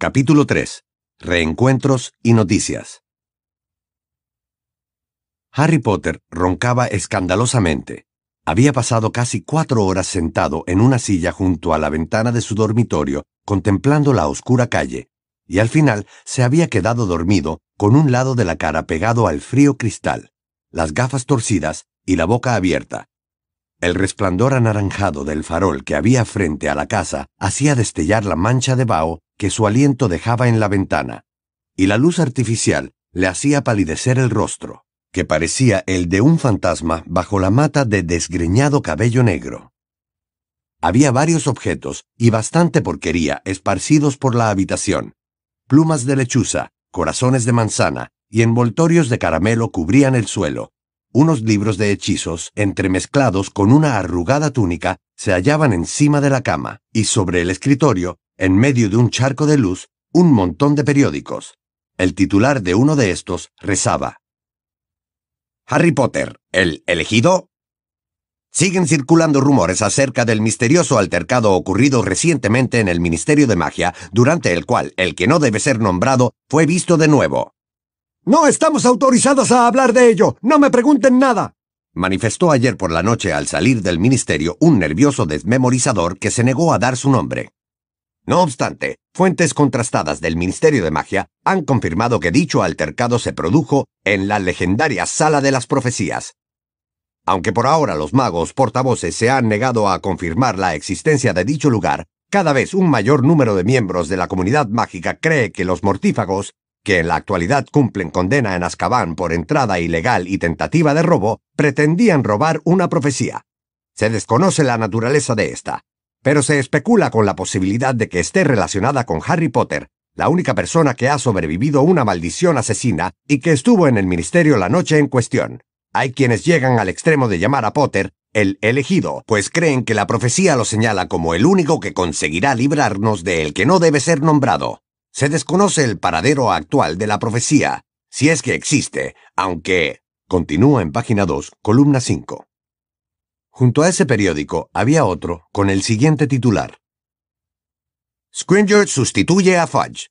Capítulo 3. Reencuentros y noticias. Harry Potter roncaba escandalosamente. Había pasado casi cuatro horas sentado en una silla junto a la ventana de su dormitorio, contemplando la oscura calle, y al final se había quedado dormido con un lado de la cara pegado al frío cristal, las gafas torcidas y la boca abierta. El resplandor anaranjado del farol que había frente a la casa hacía destellar la mancha de vaho que su aliento dejaba en la ventana, y la luz artificial le hacía palidecer el rostro que parecía el de un fantasma bajo la mata de desgreñado cabello negro. Había varios objetos y bastante porquería esparcidos por la habitación. Plumas de lechuza, corazones de manzana y envoltorios de caramelo cubrían el suelo. Unos libros de hechizos, entremezclados con una arrugada túnica, se hallaban encima de la cama, y sobre el escritorio, en medio de un charco de luz, un montón de periódicos. El titular de uno de estos rezaba Harry Potter, el elegido? Siguen circulando rumores acerca del misterioso altercado ocurrido recientemente en el Ministerio de Magia, durante el cual el que no debe ser nombrado fue visto de nuevo. No estamos autorizados a hablar de ello. No me pregunten nada. Manifestó ayer por la noche al salir del ministerio un nervioso desmemorizador que se negó a dar su nombre. No obstante, fuentes contrastadas del Ministerio de Magia han confirmado que dicho altercado se produjo en la legendaria Sala de las Profecías. Aunque por ahora los magos portavoces se han negado a confirmar la existencia de dicho lugar, cada vez un mayor número de miembros de la comunidad mágica cree que los mortífagos, que en la actualidad cumplen condena en Azkaban por entrada ilegal y tentativa de robo, pretendían robar una profecía. Se desconoce la naturaleza de esta, pero se especula con la posibilidad de que esté relacionada con Harry Potter, la única persona que ha sobrevivido una maldición asesina y que estuvo en el ministerio la noche en cuestión. Hay quienes llegan al extremo de llamar a Potter el elegido, pues creen que la profecía lo señala como el único que conseguirá librarnos de el que no debe ser nombrado. Se desconoce el paradero actual de la profecía, si es que existe, aunque... Continúa en página 2, columna 5. Junto a ese periódico había otro con el siguiente titular. Scringer sustituye a Fudge.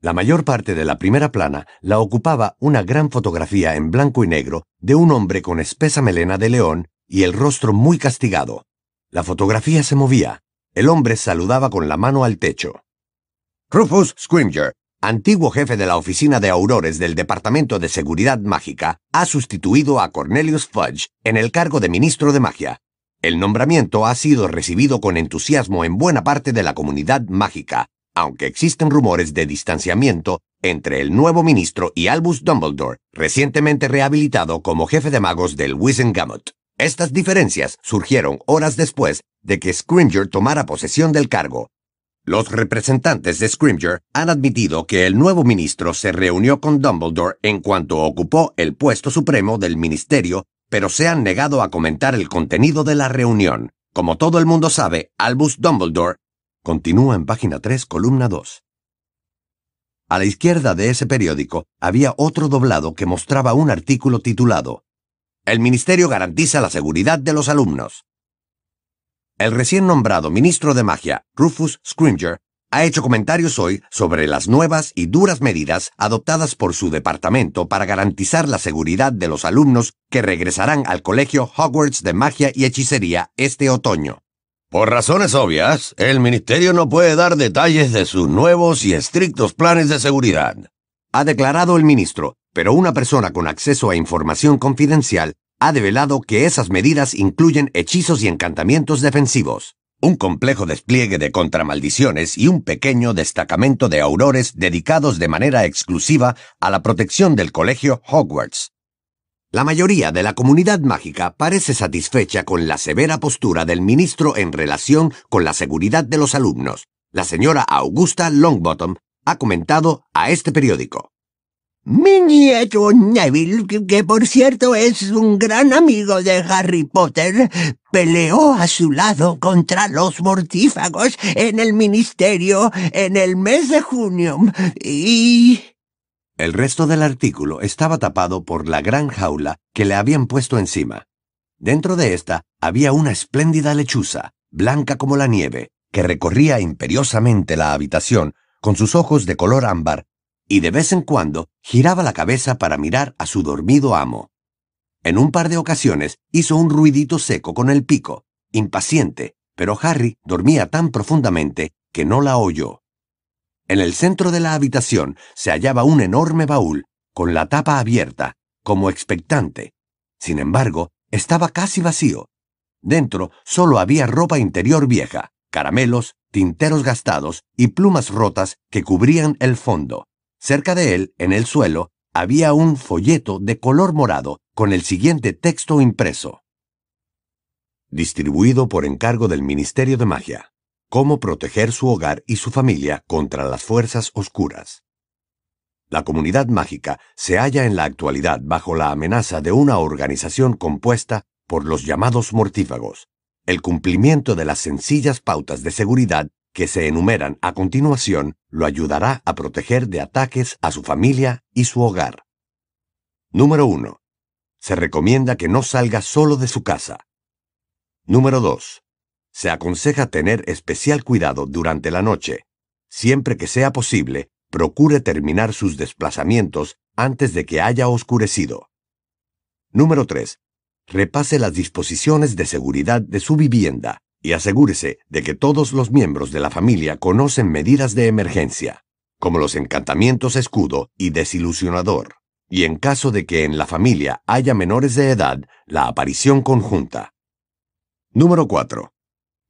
La mayor parte de la primera plana la ocupaba una gran fotografía en blanco y negro de un hombre con espesa melena de león y el rostro muy castigado. La fotografía se movía. El hombre saludaba con la mano al techo. Rufus Scrimger antiguo jefe de la oficina de aurores del Departamento de Seguridad Mágica, ha sustituido a Cornelius Fudge en el cargo de ministro de magia. El nombramiento ha sido recibido con entusiasmo en buena parte de la comunidad mágica, aunque existen rumores de distanciamiento entre el nuevo ministro y Albus Dumbledore, recientemente rehabilitado como jefe de magos del Wizengamot. Estas diferencias surgieron horas después de que Scrimger tomara posesión del cargo, los representantes de Scrimger han admitido que el nuevo ministro se reunió con Dumbledore en cuanto ocupó el puesto supremo del ministerio, pero se han negado a comentar el contenido de la reunión. Como todo el mundo sabe, Albus Dumbledore continúa en página 3, columna 2. A la izquierda de ese periódico había otro doblado que mostraba un artículo titulado El Ministerio garantiza la seguridad de los alumnos. El recién nombrado ministro de Magia, Rufus Scrimger, ha hecho comentarios hoy sobre las nuevas y duras medidas adoptadas por su departamento para garantizar la seguridad de los alumnos que regresarán al colegio Hogwarts de Magia y Hechicería este otoño. Por razones obvias, el Ministerio no puede dar detalles de sus nuevos y estrictos planes de seguridad. Ha declarado el ministro, pero una persona con acceso a información confidencial ha develado que esas medidas incluyen hechizos y encantamientos defensivos, un complejo despliegue de contramaldiciones y un pequeño destacamento de aurores dedicados de manera exclusiva a la protección del colegio Hogwarts. La mayoría de la comunidad mágica parece satisfecha con la severa postura del ministro en relación con la seguridad de los alumnos. La señora Augusta Longbottom ha comentado a este periódico. Mi nieto Neville, que, por cierto es un gran amigo de Harry Potter, peleó a su lado contra los mortífagos en el ministerio en el mes de junio y... El resto del artículo estaba tapado por la gran jaula que le habían puesto encima. Dentro de esta había una espléndida lechuza, blanca como la nieve, que recorría imperiosamente la habitación con sus ojos de color ámbar, y de vez en cuando giraba la cabeza para mirar a su dormido amo. En un par de ocasiones hizo un ruidito seco con el pico, impaciente, pero Harry dormía tan profundamente que no la oyó. En el centro de la habitación se hallaba un enorme baúl, con la tapa abierta, como expectante. Sin embargo, estaba casi vacío. Dentro solo había ropa interior vieja, caramelos, tinteros gastados y plumas rotas que cubrían el fondo. Cerca de él, en el suelo, había un folleto de color morado con el siguiente texto impreso. Distribuido por encargo del Ministerio de Magia. Cómo proteger su hogar y su familia contra las fuerzas oscuras. La comunidad mágica se halla en la actualidad bajo la amenaza de una organización compuesta por los llamados mortífagos. El cumplimiento de las sencillas pautas de seguridad que se enumeran a continuación lo ayudará a proteger de ataques a su familia y su hogar. Número 1. Se recomienda que no salga solo de su casa. Número 2. Se aconseja tener especial cuidado durante la noche. Siempre que sea posible, procure terminar sus desplazamientos antes de que haya oscurecido. Número 3. Repase las disposiciones de seguridad de su vivienda y asegúrese de que todos los miembros de la familia conocen medidas de emergencia, como los encantamientos escudo y desilusionador, y en caso de que en la familia haya menores de edad, la aparición conjunta. Número 4.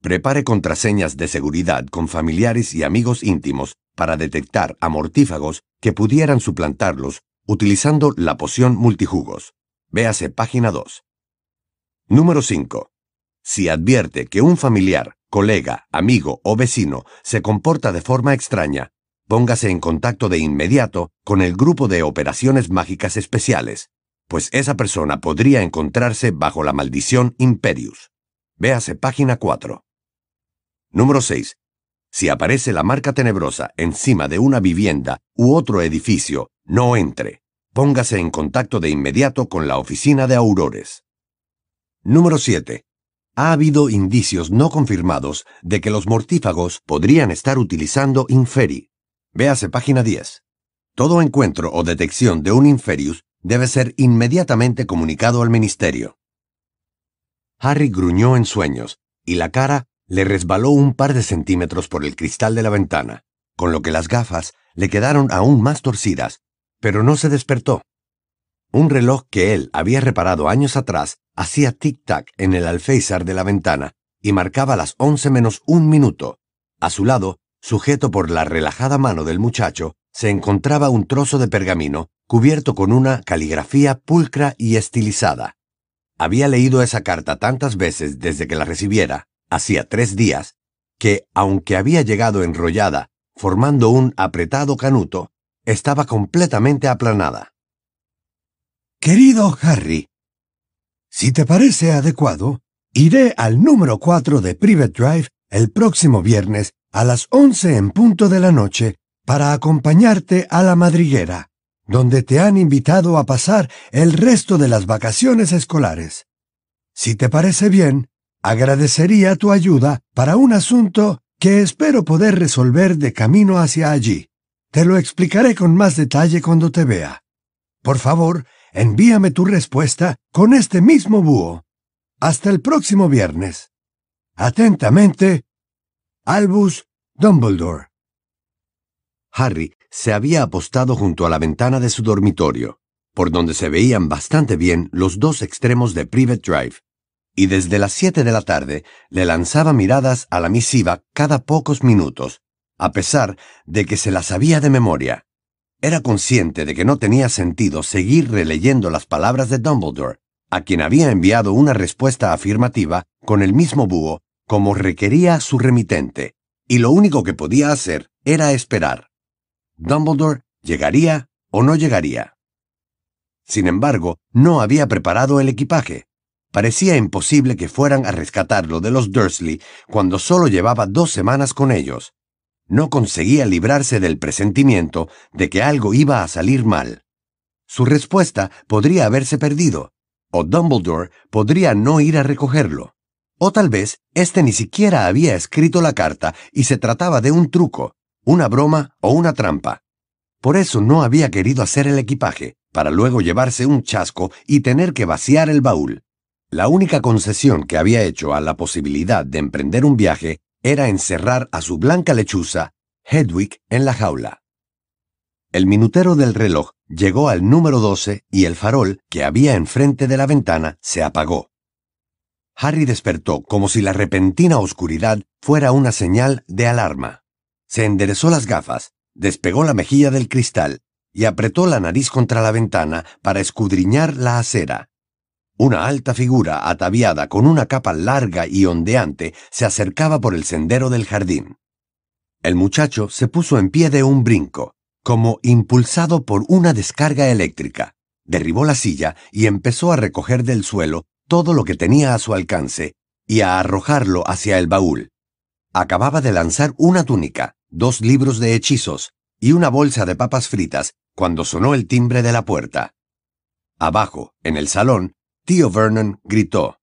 Prepare contraseñas de seguridad con familiares y amigos íntimos para detectar amortífagos que pudieran suplantarlos utilizando la poción multijugos. Véase página 2. Número 5. Si advierte que un familiar, colega, amigo o vecino se comporta de forma extraña, póngase en contacto de inmediato con el grupo de operaciones mágicas especiales, pues esa persona podría encontrarse bajo la maldición Imperius. Véase página 4. Número 6. Si aparece la marca tenebrosa encima de una vivienda u otro edificio, no entre. Póngase en contacto de inmediato con la oficina de Aurores. Número 7. Ha habido indicios no confirmados de que los mortífagos podrían estar utilizando Inferi. Véase página 10. Todo encuentro o detección de un Inferius debe ser inmediatamente comunicado al ministerio. Harry gruñó en sueños, y la cara le resbaló un par de centímetros por el cristal de la ventana, con lo que las gafas le quedaron aún más torcidas, pero no se despertó. Un reloj que él había reparado años atrás hacía tic-tac en el alféizar de la ventana y marcaba las once menos un minuto. A su lado, sujeto por la relajada mano del muchacho, se encontraba un trozo de pergamino cubierto con una caligrafía pulcra y estilizada. Había leído esa carta tantas veces desde que la recibiera, hacía tres días, que, aunque había llegado enrollada, formando un apretado canuto, estaba completamente aplanada. Querido Harry, si te parece adecuado, iré al número 4 de Private Drive el próximo viernes a las 11 en punto de la noche para acompañarte a la madriguera, donde te han invitado a pasar el resto de las vacaciones escolares. Si te parece bien, Agradecería tu ayuda para un asunto que espero poder resolver de camino hacia allí. Te lo explicaré con más detalle cuando te vea. Por favor, envíame tu respuesta con este mismo búho. Hasta el próximo viernes. Atentamente, Albus Dumbledore. Harry se había apostado junto a la ventana de su dormitorio, por donde se veían bastante bien los dos extremos de Private Drive y desde las siete de la tarde le lanzaba miradas a la misiva cada pocos minutos, a pesar de que se la sabía de memoria. Era consciente de que no tenía sentido seguir releyendo las palabras de Dumbledore, a quien había enviado una respuesta afirmativa con el mismo búho como requería su remitente, y lo único que podía hacer era esperar. Dumbledore llegaría o no llegaría. Sin embargo, no había preparado el equipaje. Parecía imposible que fueran a rescatarlo de los Dursley cuando solo llevaba dos semanas con ellos. No conseguía librarse del presentimiento de que algo iba a salir mal. Su respuesta podría haberse perdido, o Dumbledore podría no ir a recogerlo. O tal vez éste ni siquiera había escrito la carta y se trataba de un truco, una broma o una trampa. Por eso no había querido hacer el equipaje, para luego llevarse un chasco y tener que vaciar el baúl. La única concesión que había hecho a la posibilidad de emprender un viaje era encerrar a su blanca lechuza, Hedwig, en la jaula. El minutero del reloj llegó al número 12 y el farol que había enfrente de la ventana se apagó. Harry despertó como si la repentina oscuridad fuera una señal de alarma. Se enderezó las gafas, despegó la mejilla del cristal y apretó la nariz contra la ventana para escudriñar la acera. Una alta figura ataviada con una capa larga y ondeante se acercaba por el sendero del jardín. El muchacho se puso en pie de un brinco, como impulsado por una descarga eléctrica. Derribó la silla y empezó a recoger del suelo todo lo que tenía a su alcance y a arrojarlo hacia el baúl. Acababa de lanzar una túnica, dos libros de hechizos y una bolsa de papas fritas cuando sonó el timbre de la puerta. Abajo, en el salón, Tío Vernon gritó.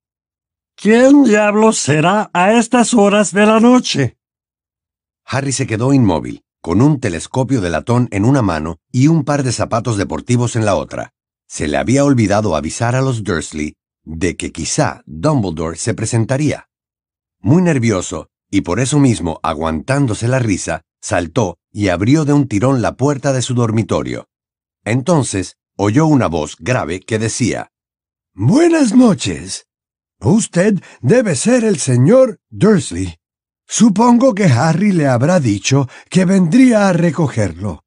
¿Quién diablos será a estas horas de la noche? Harry se quedó inmóvil, con un telescopio de latón en una mano y un par de zapatos deportivos en la otra. Se le había olvidado avisar a los Dursley de que quizá Dumbledore se presentaría. Muy nervioso, y por eso mismo aguantándose la risa, saltó y abrió de un tirón la puerta de su dormitorio. Entonces oyó una voz grave que decía Buenas noches. Usted debe ser el señor Dursley. Supongo que Harry le habrá dicho que vendría a recogerlo.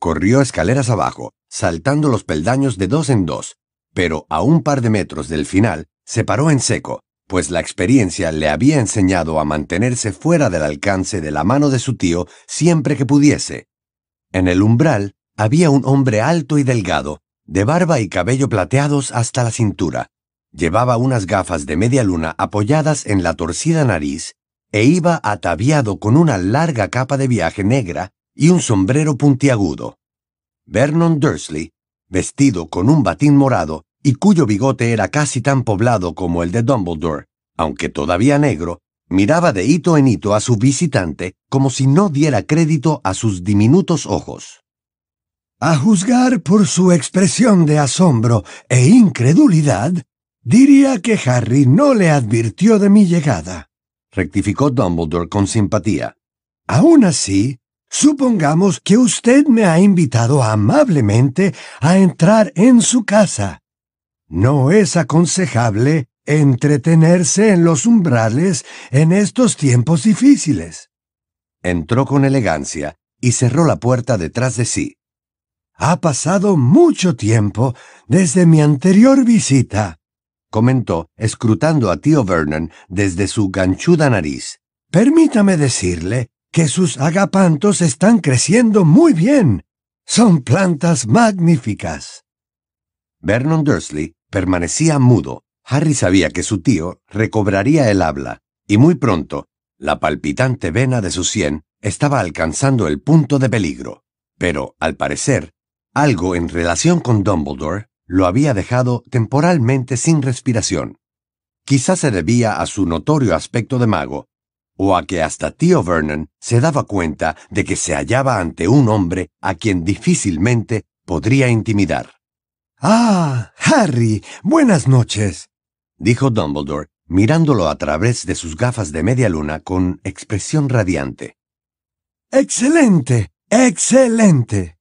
Corrió escaleras abajo, saltando los peldaños de dos en dos, pero a un par de metros del final se paró en seco, pues la experiencia le había enseñado a mantenerse fuera del alcance de la mano de su tío siempre que pudiese. En el umbral había un hombre alto y delgado, de barba y cabello plateados hasta la cintura. Llevaba unas gafas de media luna apoyadas en la torcida nariz e iba ataviado con una larga capa de viaje negra y un sombrero puntiagudo. Vernon Dursley, vestido con un batín morado y cuyo bigote era casi tan poblado como el de Dumbledore, aunque todavía negro, miraba de hito en hito a su visitante como si no diera crédito a sus diminutos ojos. A juzgar por su expresión de asombro e incredulidad, diría que Harry no le advirtió de mi llegada. Rectificó Dumbledore con simpatía. Aún así, supongamos que usted me ha invitado amablemente a entrar en su casa. No es aconsejable entretenerse en los umbrales en estos tiempos difíciles. Entró con elegancia y cerró la puerta detrás de sí. Ha pasado mucho tiempo desde mi anterior visita, comentó, escrutando a tío Vernon desde su ganchuda nariz. Permítame decirle que sus agapantos están creciendo muy bien. Son plantas magníficas. Vernon Dursley permanecía mudo. Harry sabía que su tío recobraría el habla, y muy pronto, la palpitante vena de su sien estaba alcanzando el punto de peligro. Pero, al parecer, algo en relación con Dumbledore lo había dejado temporalmente sin respiración. Quizás se debía a su notorio aspecto de mago, o a que hasta tío Vernon se daba cuenta de que se hallaba ante un hombre a quien difícilmente podría intimidar. Ah, Harry, buenas noches, dijo Dumbledore, mirándolo a través de sus gafas de media luna con expresión radiante. Excelente, excelente.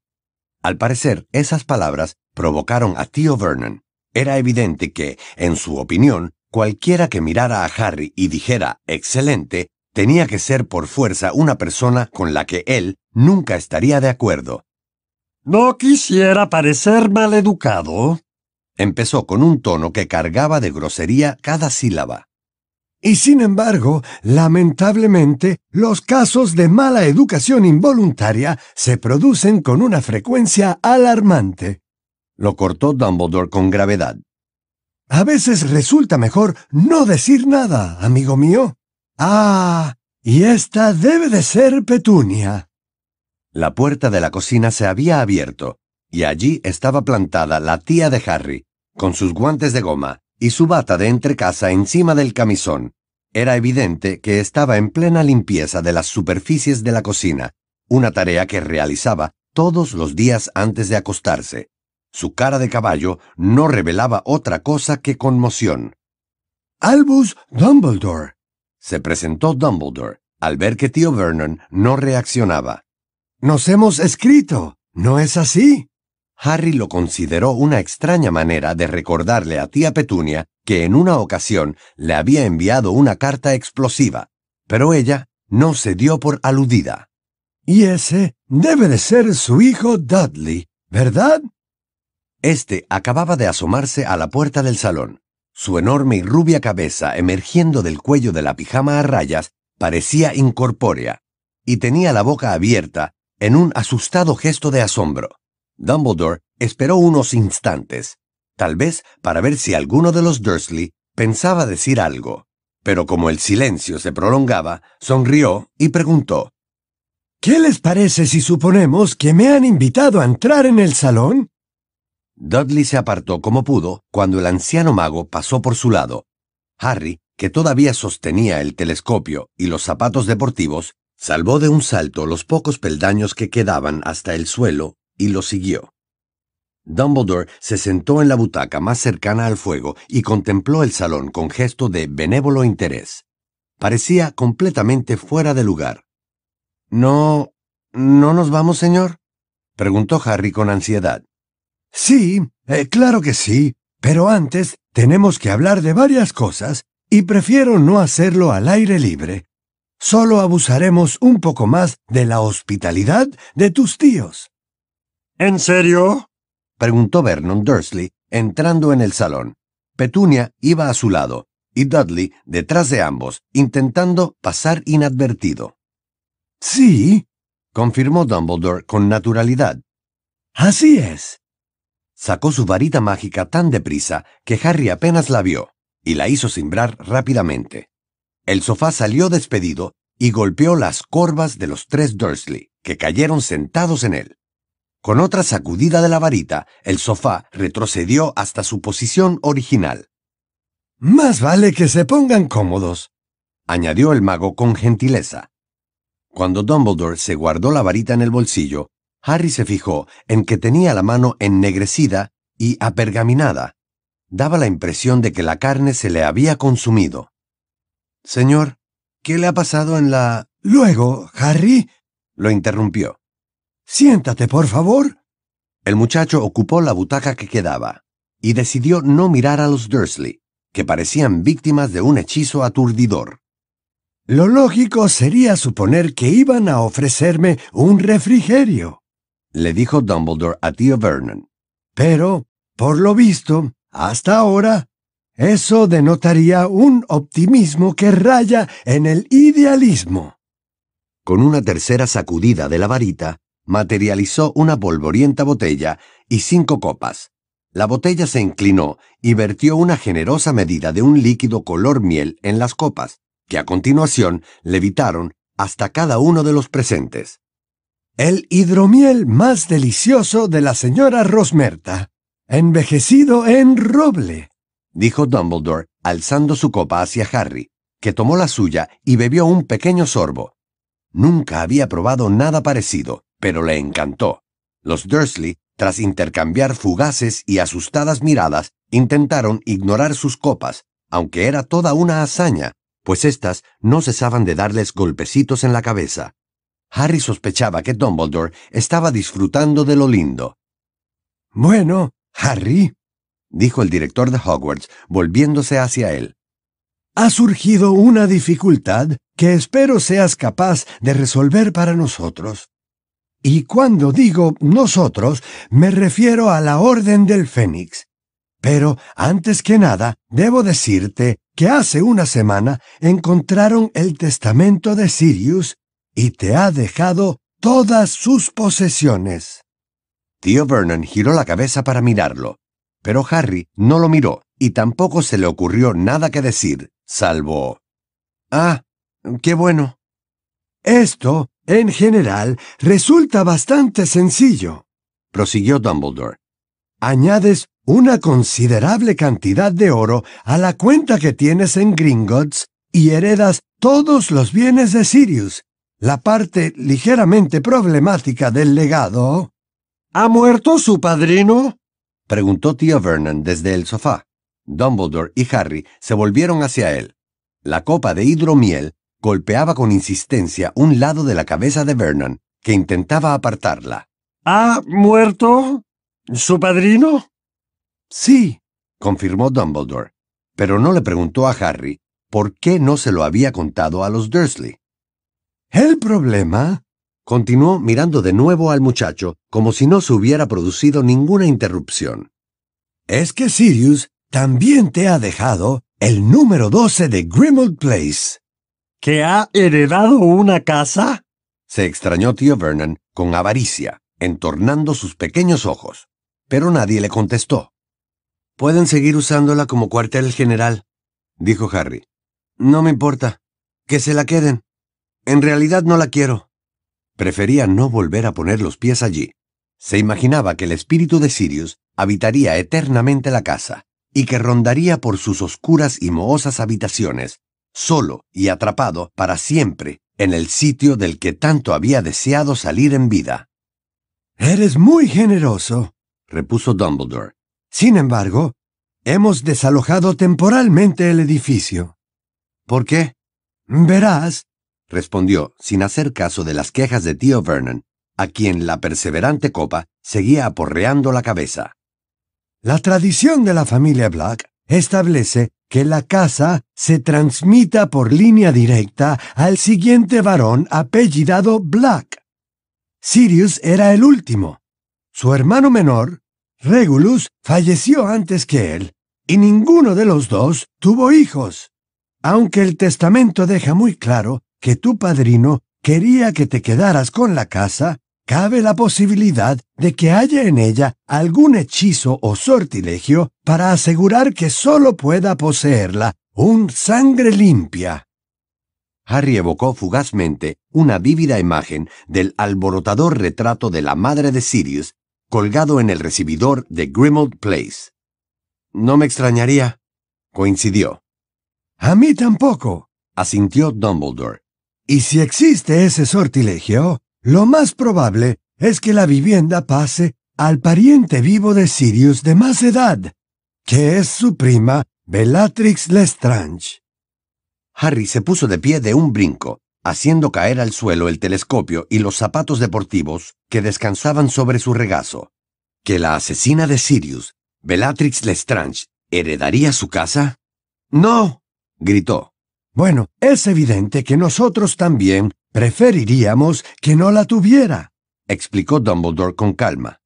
Al parecer, esas palabras provocaron a tío Vernon. Era evidente que, en su opinión, cualquiera que mirara a Harry y dijera excelente, tenía que ser por fuerza una persona con la que él nunca estaría de acuerdo. No quisiera parecer maleducado. Empezó con un tono que cargaba de grosería cada sílaba. Y sin embargo, lamentablemente, los casos de mala educación involuntaria se producen con una frecuencia alarmante. Lo cortó Dumbledore con gravedad. A veces resulta mejor no decir nada, amigo mío. Ah, y esta debe de ser Petunia. La puerta de la cocina se había abierto, y allí estaba plantada la tía de Harry, con sus guantes de goma, y su bata de entrecasa encima del camisón. Era evidente que estaba en plena limpieza de las superficies de la cocina, una tarea que realizaba todos los días antes de acostarse. Su cara de caballo no revelaba otra cosa que conmoción. Albus Dumbledore. Se presentó Dumbledore al ver que tío Vernon no reaccionaba. Nos hemos escrito, ¿no es así? Harry lo consideró una extraña manera de recordarle a tía Petunia que en una ocasión le había enviado una carta explosiva, pero ella no se dio por aludida. Y ese debe de ser su hijo Dudley, ¿verdad? Este acababa de asomarse a la puerta del salón. Su enorme y rubia cabeza, emergiendo del cuello de la pijama a rayas, parecía incorpórea, y tenía la boca abierta en un asustado gesto de asombro. Dumbledore esperó unos instantes, tal vez para ver si alguno de los Dursley pensaba decir algo, pero como el silencio se prolongaba, sonrió y preguntó ¿Qué les parece si suponemos que me han invitado a entrar en el salón? Dudley se apartó como pudo cuando el anciano mago pasó por su lado. Harry, que todavía sostenía el telescopio y los zapatos deportivos, salvó de un salto los pocos peldaños que quedaban hasta el suelo y lo siguió. Dumbledore se sentó en la butaca más cercana al fuego y contempló el salón con gesto de benévolo interés. Parecía completamente fuera de lugar. ¿No... no nos vamos, señor? preguntó Harry con ansiedad. Sí, eh, claro que sí, pero antes tenemos que hablar de varias cosas y prefiero no hacerlo al aire libre. Solo abusaremos un poco más de la hospitalidad de tus tíos. ¿En serio? preguntó Vernon Dursley, entrando en el salón. Petunia iba a su lado, y Dudley detrás de ambos, intentando pasar inadvertido. Sí, confirmó Dumbledore con naturalidad. Así es. Sacó su varita mágica tan deprisa que Harry apenas la vio y la hizo cimbrar rápidamente. El sofá salió despedido y golpeó las corvas de los tres Dursley, que cayeron sentados en él. Con otra sacudida de la varita, el sofá retrocedió hasta su posición original. Más vale que se pongan cómodos, añadió el mago con gentileza. Cuando Dumbledore se guardó la varita en el bolsillo, Harry se fijó en que tenía la mano ennegrecida y apergaminada, daba la impresión de que la carne se le había consumido. Señor, ¿qué le ha pasado en la... Luego, Harry, lo interrumpió. Siéntate, por favor. El muchacho ocupó la butaca que quedaba y decidió no mirar a los Dursley, que parecían víctimas de un hechizo aturdidor. Lo lógico sería suponer que iban a ofrecerme un refrigerio, le dijo Dumbledore a tío Vernon. Pero, por lo visto, hasta ahora, eso denotaría un optimismo que raya en el idealismo. Con una tercera sacudida de la varita, materializó una polvorienta botella y cinco copas. La botella se inclinó y vertió una generosa medida de un líquido color miel en las copas, que a continuación levitaron hasta cada uno de los presentes. El hidromiel más delicioso de la señora Rosmerta, envejecido en roble, dijo Dumbledore, alzando su copa hacia Harry, que tomó la suya y bebió un pequeño sorbo. Nunca había probado nada parecido, pero le encantó. Los Dursley, tras intercambiar fugaces y asustadas miradas, intentaron ignorar sus copas, aunque era toda una hazaña, pues éstas no cesaban de darles golpecitos en la cabeza. Harry sospechaba que Dumbledore estaba disfrutando de lo lindo. Bueno, Harry, dijo el director de Hogwarts, volviéndose hacia él. Ha surgido una dificultad que espero seas capaz de resolver para nosotros. Y cuando digo nosotros, me refiero a la Orden del Fénix. Pero, antes que nada, debo decirte que hace una semana encontraron el testamento de Sirius y te ha dejado todas sus posesiones. Tío Vernon giró la cabeza para mirarlo, pero Harry no lo miró y tampoco se le ocurrió nada que decir, salvo... Ah, qué bueno. Esto, en general, resulta bastante sencillo, prosiguió Dumbledore. Añades una considerable cantidad de oro a la cuenta que tienes en Gringotts y heredas todos los bienes de Sirius, la parte ligeramente problemática del legado... ¿Ha muerto su padrino? preguntó tío Vernon desde el sofá. Dumbledore y Harry se volvieron hacia él. La copa de hidromiel golpeaba con insistencia un lado de la cabeza de Vernon, que intentaba apartarla. ¿Ha muerto su padrino? Sí, confirmó Dumbledore, pero no le preguntó a Harry por qué no se lo había contado a los Dursley. El problema, continuó mirando de nuevo al muchacho como si no se hubiera producido ninguna interrupción, es que Sirius también te ha dejado el número 12 de Grimald Place. ¿Que ha heredado una casa? Se extrañó tío Vernon con avaricia, entornando sus pequeños ojos, pero nadie le contestó. Pueden seguir usándola como cuartel general, dijo Harry. No me importa. Que se la queden. En realidad no la quiero. Prefería no volver a poner los pies allí. Se imaginaba que el espíritu de Sirius habitaría eternamente la casa y que rondaría por sus oscuras y mohosas habitaciones, solo y atrapado para siempre en el sitio del que tanto había deseado salir en vida. Eres muy generoso, repuso Dumbledore. Sin embargo, hemos desalojado temporalmente el edificio. ¿Por qué? Verás, respondió, sin hacer caso de las quejas de tío Vernon, a quien la perseverante copa seguía aporreando la cabeza. La tradición de la familia Black establece que la casa se transmita por línea directa al siguiente varón apellidado Black. Sirius era el último. Su hermano menor, Regulus, falleció antes que él, y ninguno de los dos tuvo hijos. Aunque el testamento deja muy claro que tu padrino quería que te quedaras con la casa, cabe la posibilidad de que haya en ella algún hechizo o sortilegio para asegurar que sólo pueda poseerla un sangre limpia. Harry evocó fugazmente una vívida imagen del alborotador retrato de la madre de Sirius colgado en el recibidor de Grimald Place. No me extrañaría, coincidió. A mí tampoco, asintió Dumbledore. Y si existe ese sortilegio, lo más probable es que la vivienda pase al pariente vivo de Sirius de más edad, que es su prima Bellatrix Lestrange. Harry se puso de pie de un brinco, haciendo caer al suelo el telescopio y los zapatos deportivos que descansaban sobre su regazo. ¿Que la asesina de Sirius, Bellatrix Lestrange, heredaría su casa? No, gritó. Bueno, es evidente que nosotros también preferiríamos que no la tuviera, explicó Dumbledore con calma.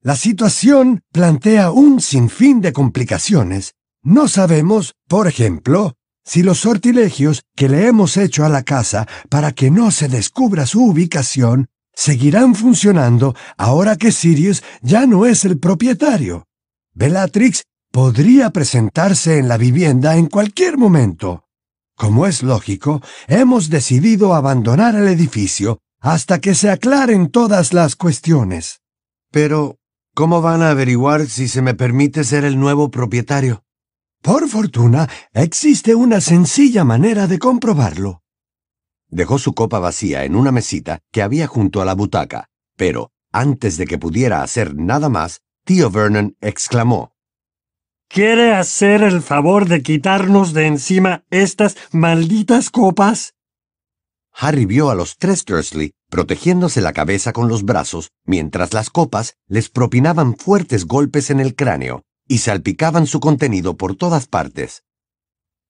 La situación plantea un sinfín de complicaciones. No sabemos, por ejemplo, si los sortilegios que le hemos hecho a la casa para que no se descubra su ubicación seguirán funcionando ahora que Sirius ya no es el propietario. Bellatrix podría presentarse en la vivienda en cualquier momento. Como es lógico, hemos decidido abandonar el edificio hasta que se aclaren todas las cuestiones. Pero, ¿cómo van a averiguar si se me permite ser el nuevo propietario? Por fortuna, existe una sencilla manera de comprobarlo. Dejó su copa vacía en una mesita que había junto a la butaca, pero, antes de que pudiera hacer nada más, tío Vernon exclamó. ¿Quiere hacer el favor de quitarnos de encima estas malditas copas? Harry vio a los tres Dursley protegiéndose la cabeza con los brazos mientras las copas les propinaban fuertes golpes en el cráneo y salpicaban su contenido por todas partes.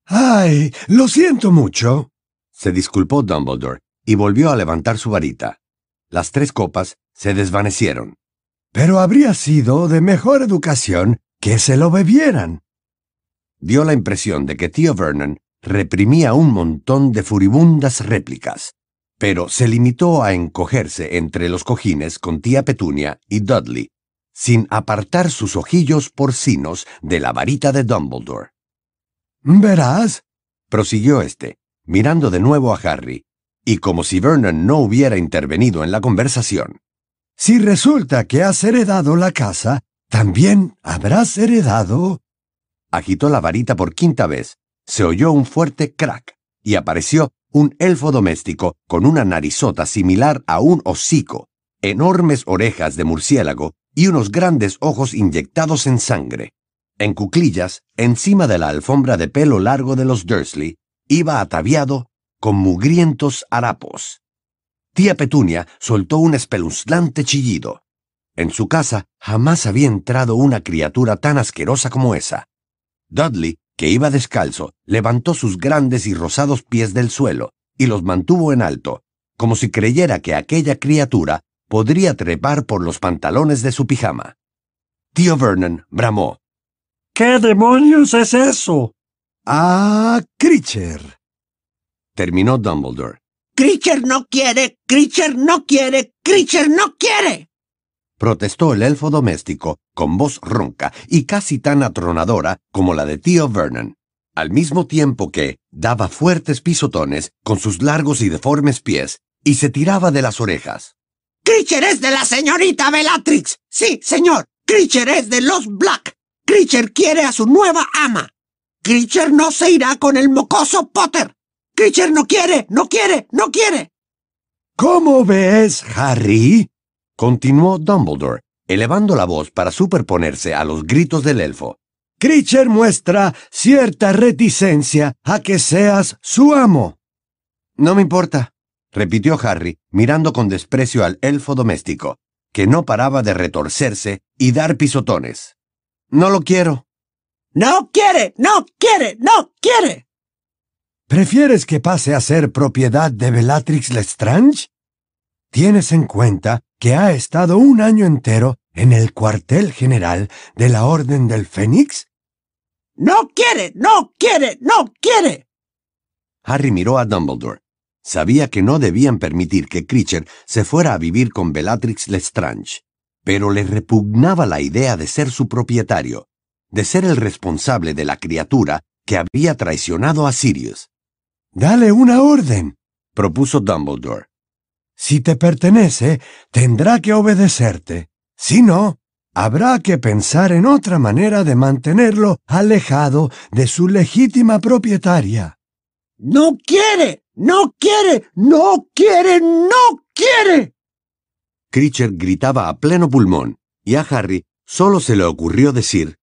¡Ay! Lo siento mucho. se disculpó Dumbledore y volvió a levantar su varita. Las tres copas se desvanecieron. Pero habría sido de mejor educación que se lo bebieran. Dio la impresión de que tío Vernon reprimía un montón de furibundas réplicas, pero se limitó a encogerse entre los cojines con tía Petunia y Dudley, sin apartar sus ojillos porcinos de la varita de Dumbledore. Verás, prosiguió éste, mirando de nuevo a Harry, y como si Vernon no hubiera intervenido en la conversación. Si resulta que has heredado la casa, también habrás heredado... Agitó la varita por quinta vez, se oyó un fuerte crack y apareció un elfo doméstico con una narizota similar a un hocico, enormes orejas de murciélago y unos grandes ojos inyectados en sangre. En cuclillas, encima de la alfombra de pelo largo de los Dursley, iba ataviado con mugrientos harapos. Tía Petunia soltó un espeluznante chillido. En su casa jamás había entrado una criatura tan asquerosa como esa. Dudley, que iba descalzo, levantó sus grandes y rosados pies del suelo y los mantuvo en alto, como si creyera que aquella criatura podría trepar por los pantalones de su pijama. Tío Vernon bramó. ¿Qué demonios es eso? Ah, Creature. Terminó Dumbledore. Creature no quiere, Creature no quiere, Creature no quiere. Protestó el elfo doméstico con voz ronca y casi tan atronadora como la de tío Vernon, al mismo tiempo que daba fuertes pisotones con sus largos y deformes pies y se tiraba de las orejas. Creature es de la señorita Bellatrix. Sí, señor. Creature es de los Black. Creature quiere a su nueva ama. Creature no se irá con el mocoso Potter. Creature no quiere, no quiere, no quiere. ¿Cómo ves, Harry? Continuó Dumbledore, elevando la voz para superponerse a los gritos del elfo. Creature muestra cierta reticencia a que seas su amo. No me importa, repitió Harry, mirando con desprecio al elfo doméstico, que no paraba de retorcerse y dar pisotones. No lo quiero. No quiere, no quiere, no quiere. ¿Prefieres que pase a ser propiedad de Bellatrix Lestrange? ¿Tienes en cuenta que ha estado un año entero en el cuartel general de la Orden del Fénix? No quiere, no quiere, no quiere. Harry miró a Dumbledore. Sabía que no debían permitir que Creature se fuera a vivir con Bellatrix Lestrange, pero le repugnaba la idea de ser su propietario, de ser el responsable de la criatura que había traicionado a Sirius. Dale una orden, propuso Dumbledore. Si te pertenece, tendrá que obedecerte. Si no, habrá que pensar en otra manera de mantenerlo alejado de su legítima propietaria. No quiere, no quiere, no quiere, no quiere. Creature gritaba a pleno pulmón, y a Harry solo se le ocurrió decir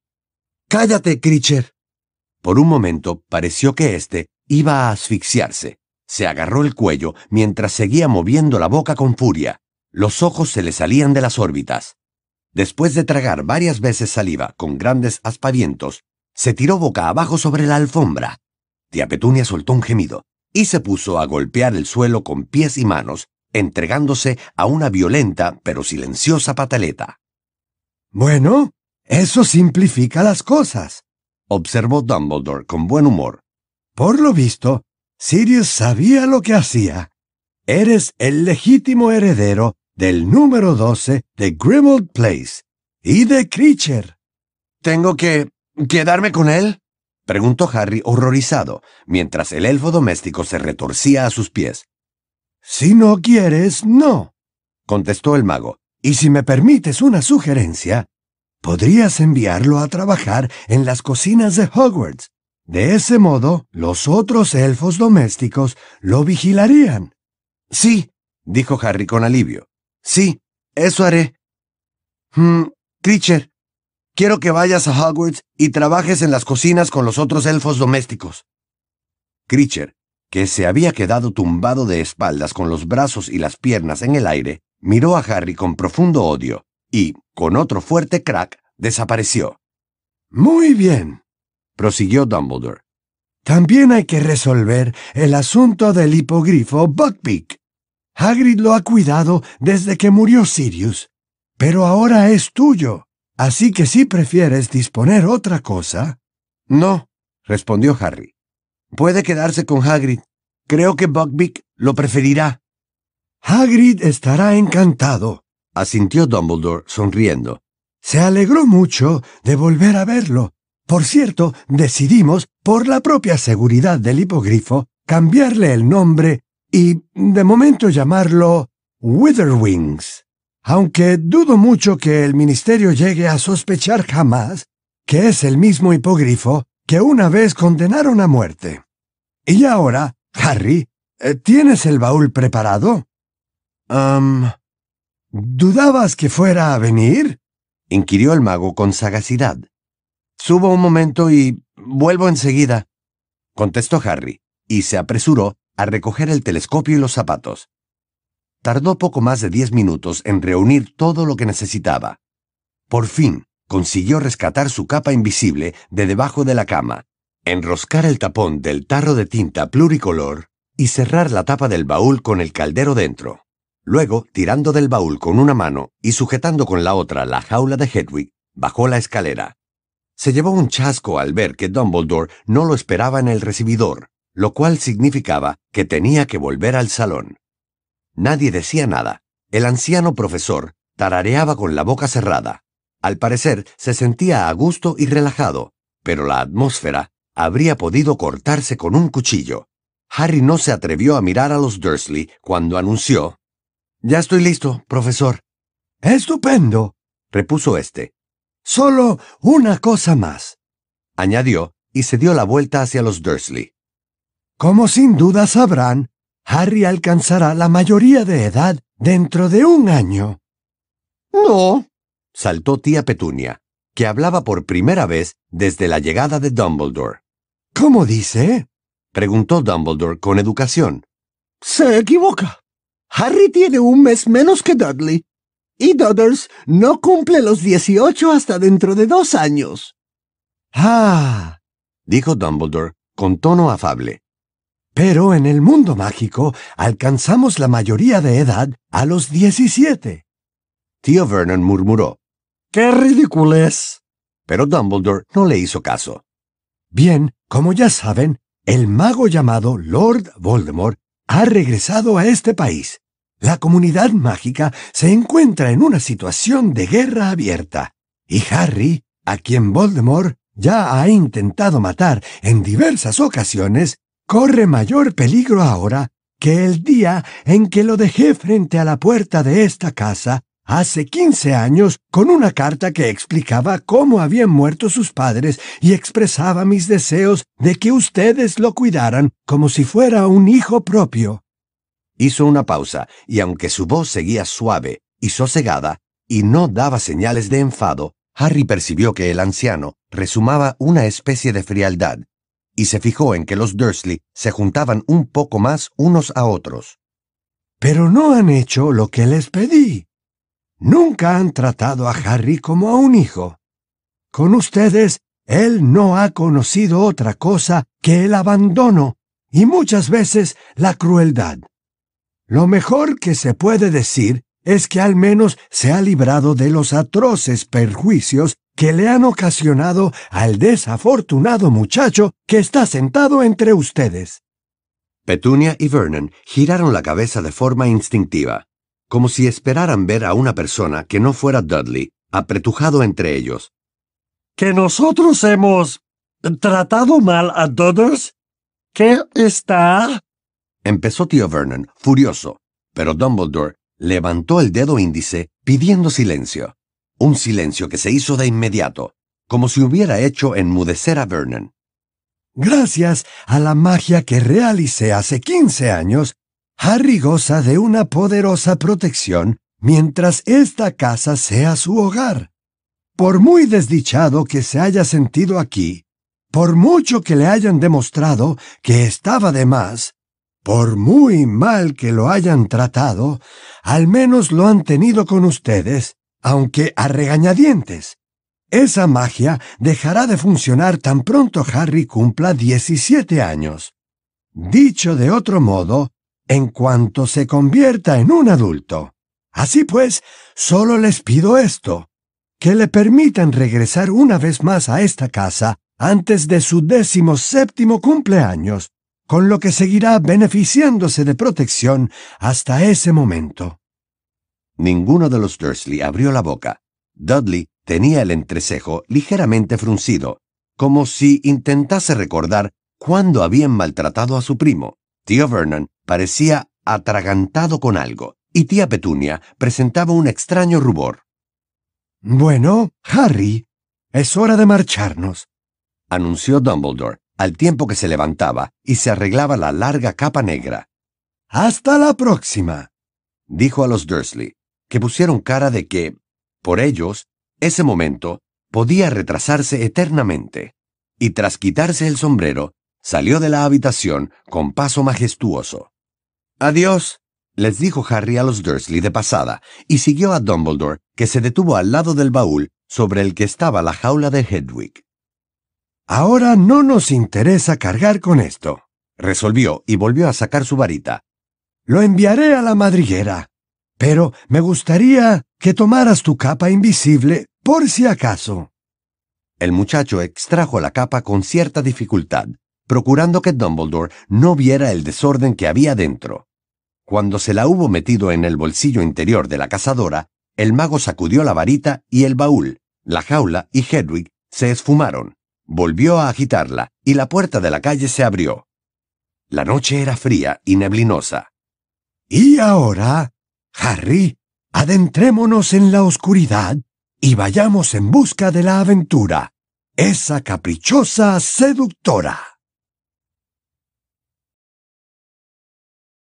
Cállate, Creature. Por un momento pareció que éste iba a asfixiarse. Se agarró el cuello mientras seguía moviendo la boca con furia. Los ojos se le salían de las órbitas. Después de tragar varias veces saliva con grandes aspavientos, se tiró boca abajo sobre la alfombra. Tía Petunia soltó un gemido y se puso a golpear el suelo con pies y manos, entregándose a una violenta pero silenciosa pataleta. Bueno, eso simplifica las cosas, observó Dumbledore con buen humor. Por lo visto, Sirius sabía lo que hacía. Eres el legítimo heredero del número 12 de Grimald Place y de Creature. ¿Tengo que quedarme con él? preguntó Harry horrorizado, mientras el elfo doméstico se retorcía a sus pies. Si no quieres, no, contestó el mago. Y si me permites una sugerencia, podrías enviarlo a trabajar en las cocinas de Hogwarts. De ese modo, los otros elfos domésticos lo vigilarían. Sí, dijo Harry con alivio. Sí, eso haré. Hmm, Creature, quiero que vayas a Hogwarts y trabajes en las cocinas con los otros elfos domésticos. Creature, que se había quedado tumbado de espaldas con los brazos y las piernas en el aire, miró a Harry con profundo odio y, con otro fuerte crack, desapareció. Muy bien, prosiguió Dumbledore. También hay que resolver el asunto del hipogrifo Buckbeak. Hagrid lo ha cuidado desde que murió Sirius, pero ahora es tuyo. Así que si prefieres disponer otra cosa... No, respondió Harry. Puede quedarse con Hagrid. Creo que Buckbeak lo preferirá. Hagrid estará encantado, asintió Dumbledore sonriendo. Se alegró mucho de volver a verlo por cierto, decidimos, por la propia seguridad del hipogrifo, cambiarle el nombre y, de momento, llamarlo Witherwings. Aunque dudo mucho que el ministerio llegue a sospechar jamás que es el mismo hipogrifo que una vez condenaron a muerte. Y ahora, Harry, Eh, ¿Tienes el baúl preparado? ¿Dudabas que fuera a venir? inquirió el mago con sagacidad. Subo un momento y vuelvo enseguida, contestó Harry, y se apresuró a recoger el telescopio y los zapatos. Tardó poco más de diez minutos en reunir todo lo que necesitaba. Por fin consiguió rescatar su capa invisible de debajo de la cama, enroscar el tapón del tarro de tinta pluricolor y cerrar la tapa del baúl con el caldero dentro. Luego, tirando del baúl con una mano y sujetando con la otra la jaula de Hedwig, bajó la escalera. Se llevó un chasco al ver que Dumbledore no lo esperaba en el recibidor, lo cual significaba que tenía que volver al salón. Nadie decía nada. El anciano profesor tarareaba con la boca cerrada. Al parecer se sentía a gusto y relajado, pero la atmósfera habría podido cortarse con un cuchillo. Harry no se atrevió a mirar a los Dursley cuando anunció Ya estoy listo, profesor. Estupendo, repuso éste. Solo una cosa más, añadió, y se dio la vuelta hacia los Dursley. Como sin duda sabrán, Harry alcanzará la mayoría de edad dentro de un año. No, saltó tía Petunia, que hablaba por primera vez desde la llegada de Dumbledore. ¿Cómo dice? preguntó Dumbledore con educación. Se equivoca. Harry tiene un mes menos que Dudley. Y Dudders no cumple los dieciocho hasta dentro de dos años. Ah, dijo Dumbledore con tono afable. Pero en el mundo mágico alcanzamos la mayoría de edad a los diecisiete. Tío Vernon murmuró. ¡Qué ridiculez! Pero Dumbledore no le hizo caso. Bien, como ya saben, el mago llamado Lord Voldemort ha regresado a este país. La comunidad mágica se encuentra en una situación de guerra abierta, y Harry, a quien Voldemort ya ha intentado matar en diversas ocasiones, corre mayor peligro ahora que el día en que lo dejé frente a la puerta de esta casa hace quince años con una carta que explicaba cómo habían muerto sus padres y expresaba mis deseos de que ustedes lo cuidaran como si fuera un hijo propio. Hizo una pausa, y aunque su voz seguía suave y sosegada, y no daba señales de enfado, Harry percibió que el anciano resumaba una especie de frialdad, y se fijó en que los Dursley se juntaban un poco más unos a otros. Pero no han hecho lo que les pedí. Nunca han tratado a Harry como a un hijo. Con ustedes, él no ha conocido otra cosa que el abandono y muchas veces la crueldad. Lo mejor que se puede decir es que al menos se ha librado de los atroces perjuicios que le han ocasionado al desafortunado muchacho que está sentado entre ustedes. Petunia y Vernon giraron la cabeza de forma instintiva como si esperaran ver a una persona que no fuera Dudley apretujado entre ellos. ¿Que nosotros hemos tratado mal a Dudders? ¿Qué está? Empezó tío Vernon, furioso, pero Dumbledore levantó el dedo índice pidiendo silencio. Un silencio que se hizo de inmediato, como si hubiera hecho enmudecer a Vernon. Gracias a la magia que realicé hace quince años, Harry goza de una poderosa protección mientras esta casa sea su hogar. Por muy desdichado que se haya sentido aquí, por mucho que le hayan demostrado que estaba de más, por muy mal que lo hayan tratado, al menos lo han tenido con ustedes, aunque a regañadientes. Esa magia dejará de funcionar tan pronto Harry cumpla 17 años. Dicho de otro modo, en cuanto se convierta en un adulto. Así pues, solo les pido esto, que le permitan regresar una vez más a esta casa antes de su décimo séptimo cumpleaños, con lo que seguirá beneficiándose de protección hasta ese momento. Ninguno de los Dursley abrió la boca. Dudley tenía el entrecejo ligeramente fruncido, como si intentase recordar cuándo habían maltratado a su primo. Tío Vernon parecía atragantado con algo, y tía Petunia presentaba un extraño rubor. Bueno, Harry, es hora de marcharnos, anunció Dumbledore, al tiempo que se levantaba y se arreglaba la larga capa negra. Hasta la próxima. Dijo a los Dursley, que pusieron cara de que, por ellos, ese momento podía retrasarse eternamente. Y tras quitarse el sombrero, salió de la habitación con paso majestuoso. Adiós, les dijo Harry a los Dursley de pasada, y siguió a Dumbledore, que se detuvo al lado del baúl sobre el que estaba la jaula de Hedwig. Ahora no nos interesa cargar con esto, resolvió y volvió a sacar su varita. Lo enviaré a la madriguera, pero me gustaría que tomaras tu capa invisible por si acaso. El muchacho extrajo la capa con cierta dificultad, procurando que Dumbledore no viera el desorden que había dentro. Cuando se la hubo metido en el bolsillo interior de la cazadora, el mago sacudió la varita y el baúl, la jaula y Hedwig se esfumaron. Volvió a agitarla y la puerta de la calle se abrió. La noche era fría y neblinosa. Y ahora, Harry, adentrémonos en la oscuridad y vayamos en busca de la aventura, esa caprichosa seductora.